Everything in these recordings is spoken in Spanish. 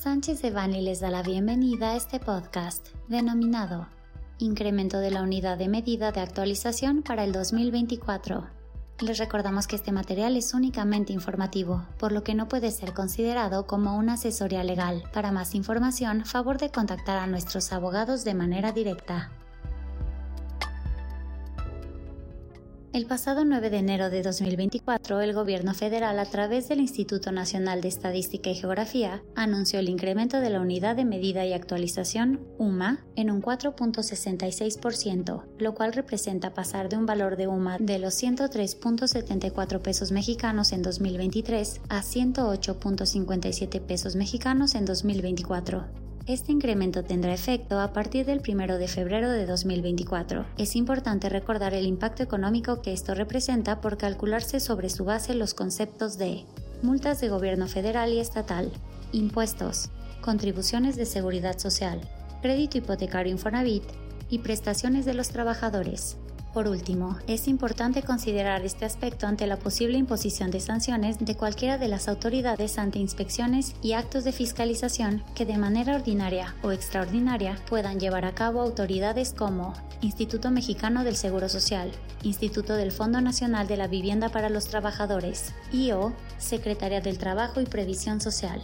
Sánchez de Bani les da la bienvenida a este podcast denominado Incremento de la unidad de medida de actualización para el 2024. Les recordamos que este material es únicamente informativo, por lo que no puede ser considerado como una asesoría legal. Para más información, favor de contactar a nuestros abogados de manera directa. El pasado 9 de enero de 2024, el Gobierno federal, a través del Instituto Nacional de Estadística y Geografía, anunció el incremento de la unidad de medida y actualización, UMA, en un 4.66%, lo cual representa pasar de un valor de UMA de los 103.74 pesos mexicanos en 2023 a 108.57 pesos mexicanos en 2024. Este incremento tendrá efecto a partir del 1 de febrero de 2024. Es importante recordar el impacto económico que esto representa por calcularse sobre su base los conceptos de multas de gobierno federal y estatal, impuestos, contribuciones de seguridad social, crédito hipotecario Infonavit y prestaciones de los trabajadores. Por último, es importante considerar este aspecto ante la posible imposición de sanciones de cualquiera de las autoridades ante inspecciones y actos de fiscalización que de manera ordinaria o extraordinaria puedan llevar a cabo autoridades como Instituto Mexicano del Seguro Social, Instituto del Fondo Nacional de la Vivienda para los Trabajadores y o Secretaría del Trabajo y Previsión Social.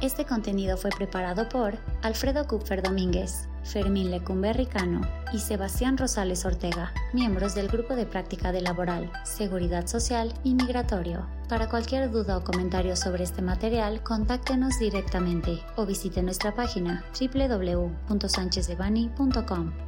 Este contenido fue preparado por Alfredo Kupfer Domínguez, Fermín Lecumberri Cano y Sebastián Rosales Ortega, miembros del Grupo de Práctica de Laboral, Seguridad Social y Migratorio. Para cualquier duda o comentario sobre este material, contáctenos directamente o visite nuestra página www.sanchezdevani.com.